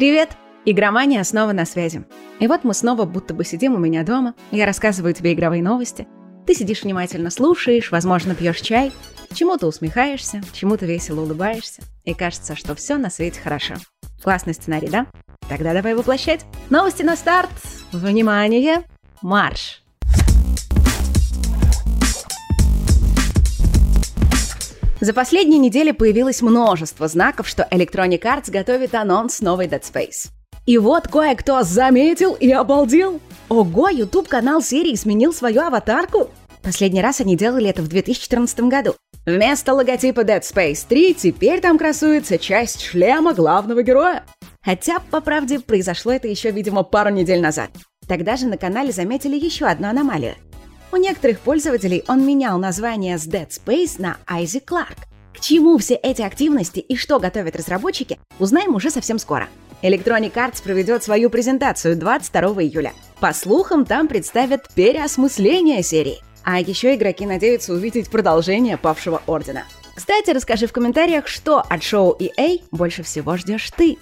Привет! Игромания снова на связи. И вот мы снова будто бы сидим у меня дома, я рассказываю тебе игровые новости, ты сидишь внимательно слушаешь, возможно, пьешь чай, чему-то усмехаешься, чему-то весело улыбаешься, и кажется, что все на свете хорошо. Классный сценарий, да? Тогда давай воплощать. Новости на старт! Внимание! Марш! За последние недели появилось множество знаков, что Electronic Arts готовит анонс новой Dead Space. И вот кое-кто заметил и обалдел. Ого, YouTube-канал серии сменил свою аватарку? Последний раз они делали это в 2014 году. Вместо логотипа Dead Space 3 теперь там красуется часть шлема главного героя. Хотя, по правде, произошло это еще, видимо, пару недель назад. Тогда же на канале заметили еще одну аномалию – у некоторых пользователей он менял название с Dead Space на Isaac Clark. К чему все эти активности и что готовят разработчики, узнаем уже совсем скоро. Electronic Arts проведет свою презентацию 22 июля. По слухам, там представят переосмысление серии. А еще игроки надеются увидеть продолжение Павшего Ордена. Кстати, расскажи в комментариях, что от шоу EA больше всего ждешь ты.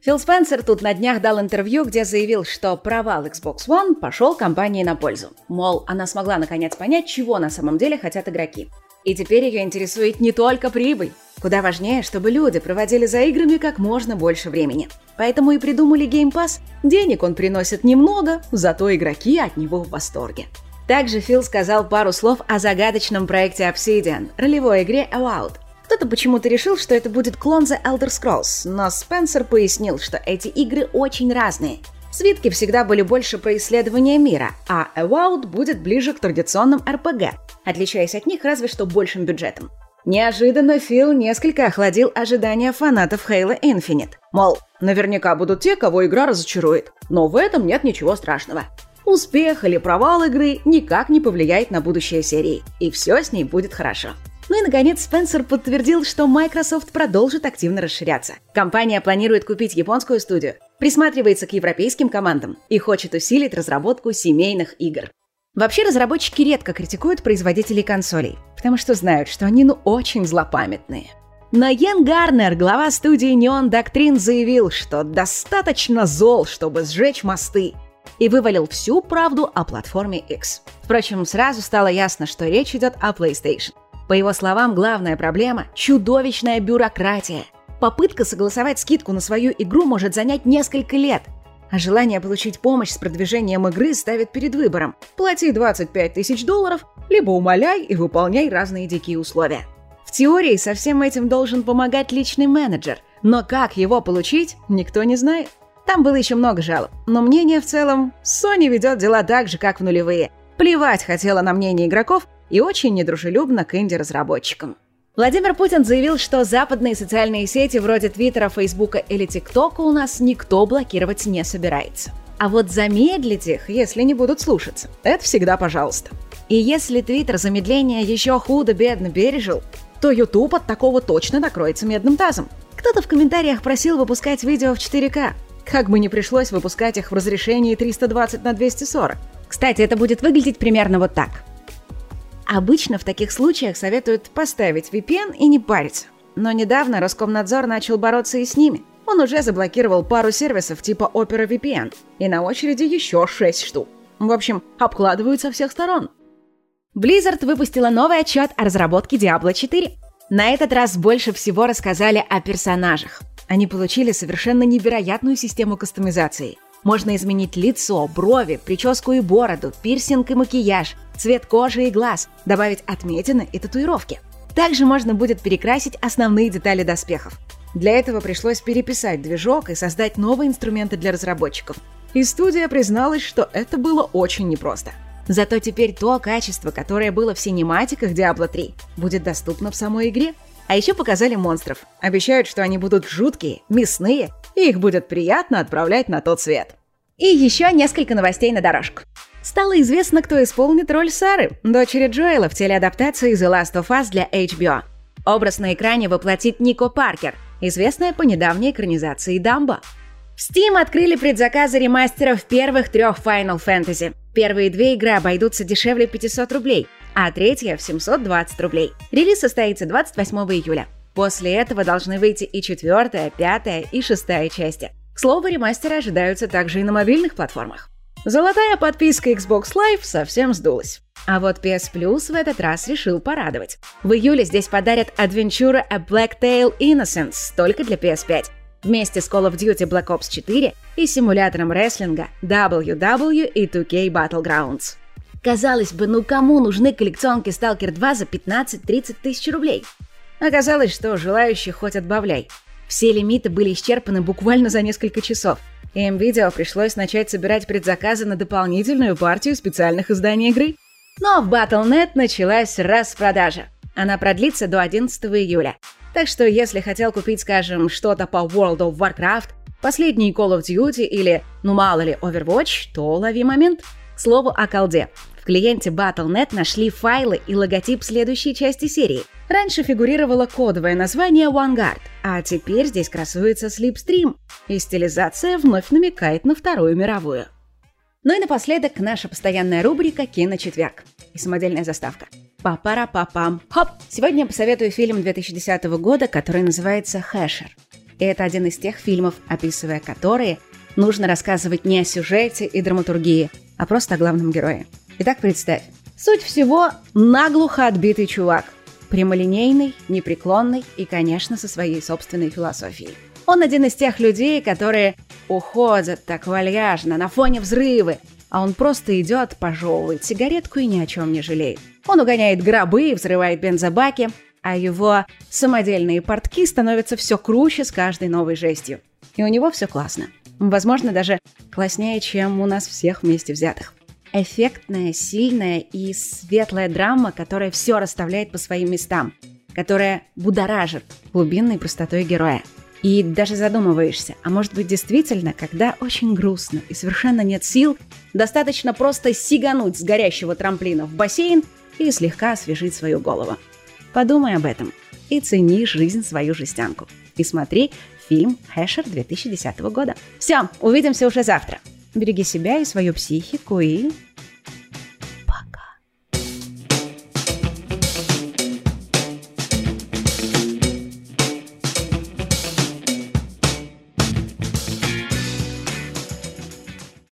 Фил Спенсер тут на днях дал интервью, где заявил, что провал Xbox One пошел компании на пользу. Мол, она смогла наконец понять, чего на самом деле хотят игроки. И теперь ее интересует не только прибыль. Куда важнее, чтобы люди проводили за играми как можно больше времени. Поэтому и придумали Game Pass. Денег он приносит немного, зато игроки от него в восторге. Также Фил сказал пару слов о загадочном проекте Obsidian, ролевой игре Avowed, кто-то почему-то решил, что это будет клон The Elder Scrolls, но Спенсер пояснил, что эти игры очень разные. Свитки всегда были больше про исследование мира, а Avowed будет ближе к традиционным RPG, отличаясь от них разве что большим бюджетом. Неожиданно Фил несколько охладил ожидания фанатов Halo Infinite. Мол, наверняка будут те, кого игра разочарует, но в этом нет ничего страшного. Успех или провал игры никак не повлияет на будущее серии, и все с ней будет хорошо. Ну и, наконец, Спенсер подтвердил, что Microsoft продолжит активно расширяться. Компания планирует купить японскую студию, присматривается к европейским командам и хочет усилить разработку семейных игр. Вообще разработчики редко критикуют производителей консолей, потому что знают, что они ну очень злопамятные. Но Йен Гарнер, глава студии Neon Doctrine, заявил, что достаточно зол, чтобы сжечь мосты, и вывалил всю правду о платформе X. Впрочем, сразу стало ясно, что речь идет о PlayStation. По его словам, главная проблема – чудовищная бюрократия. Попытка согласовать скидку на свою игру может занять несколько лет, а желание получить помощь с продвижением игры ставит перед выбором – плати 25 тысяч долларов, либо умоляй и выполняй разные дикие условия. В теории со всем этим должен помогать личный менеджер, но как его получить, никто не знает. Там было еще много жалоб, но мнение в целом – Sony ведет дела так же, как в нулевые. Плевать хотела на мнение игроков, и очень недружелюбно к инди-разработчикам. Владимир Путин заявил, что западные социальные сети вроде Твиттера, Фейсбука или ТикТока у нас никто блокировать не собирается. А вот замедлить их, если не будут слушаться, это всегда пожалуйста. И если Твиттер замедление еще худо-бедно пережил, то YouTube от такого точно накроется медным тазом. Кто-то в комментариях просил выпускать видео в 4К. Как бы не пришлось выпускать их в разрешении 320 на 240. Кстати, это будет выглядеть примерно вот так. Обычно в таких случаях советуют поставить VPN и не париться. Но недавно Роскомнадзор начал бороться и с ними. Он уже заблокировал пару сервисов типа Opera VPN, и на очереди еще 6 штук. В общем, обкладывают со всех сторон. Blizzard выпустила новый отчет о разработке Diablo 4. На этот раз больше всего рассказали о персонажах. Они получили совершенно невероятную систему кастомизации – можно изменить лицо, брови, прическу и бороду, пирсинг и макияж, цвет кожи и глаз, добавить отметины и татуировки. Также можно будет перекрасить основные детали доспехов. Для этого пришлось переписать движок и создать новые инструменты для разработчиков. И студия призналась, что это было очень непросто. Зато теперь то качество, которое было в синематиках Diablo 3, будет доступно в самой игре. А еще показали монстров. Обещают, что они будут жуткие, мясные и их будет приятно отправлять на тот свет. И еще несколько новостей на дорожку. Стало известно, кто исполнит роль Сары, дочери Джоэла в телеадаптации The Last of Us для HBO. Образ на экране воплотит Нико Паркер, известная по недавней экранизации Дамбо. В Steam открыли предзаказы ремастеров первых трех Final Fantasy. Первые две игры обойдутся дешевле 500 рублей, а третья в 720 рублей. Релиз состоится 28 июля. После этого должны выйти и четвертая, пятая и шестая части. К слову, ремастеры ожидаются также и на мобильных платформах. Золотая подписка Xbox Live совсем сдулась. А вот PS Plus в этот раз решил порадовать. В июле здесь подарят Adventure A Black Tail Innocence только для PS5, вместе с Call of Duty Black Ops 4 и симулятором рестлинга WW и 2K Battlegrounds. Казалось бы, ну кому нужны коллекционки Stalker 2 за 15-30 тысяч рублей? Оказалось, что желающих хоть отбавляй. Все лимиты были исчерпаны буквально за несколько часов, Nvidia пришлось начать собирать предзаказы на дополнительную партию специальных изданий игры. Но в Battle.net началась распродажа. Она продлится до 11 июля. Так что если хотел купить, скажем, что-то по World of Warcraft, последний Call of Duty или, ну мало ли, Overwatch, то лови момент. К слову о колде клиенте Battle.net нашли файлы и логотип следующей части серии. Раньше фигурировало кодовое название OneGuard, а теперь здесь красуется Slipstream, и стилизация вновь намекает на Вторую мировую. Ну и напоследок наша постоянная рубрика «Киночетверг» и самодельная заставка. Папара-папам. Хоп! Сегодня я посоветую фильм 2010 года, который называется «Хэшер». И это один из тех фильмов, описывая которые, нужно рассказывать не о сюжете и драматургии, а просто о главном герое. Итак, представь. Суть всего – наглухо отбитый чувак. Прямолинейный, непреклонный и, конечно, со своей собственной философией. Он один из тех людей, которые уходят так вальяжно на фоне взрывы, а он просто идет, пожевывает сигаретку и ни о чем не жалеет. Он угоняет гробы взрывает бензобаки, а его самодельные портки становятся все круче с каждой новой жестью. И у него все классно. Возможно, даже класснее, чем у нас всех вместе взятых эффектная, сильная и светлая драма, которая все расставляет по своим местам, которая будоражит глубинной простотой героя. И даже задумываешься, а может быть действительно, когда очень грустно и совершенно нет сил, достаточно просто сигануть с горящего трамплина в бассейн и слегка освежить свою голову. Подумай об этом и цени жизнь свою жестянку. И смотри фильм «Хэшер» 2010 года. Все, увидимся уже завтра. Береги себя и свою психику и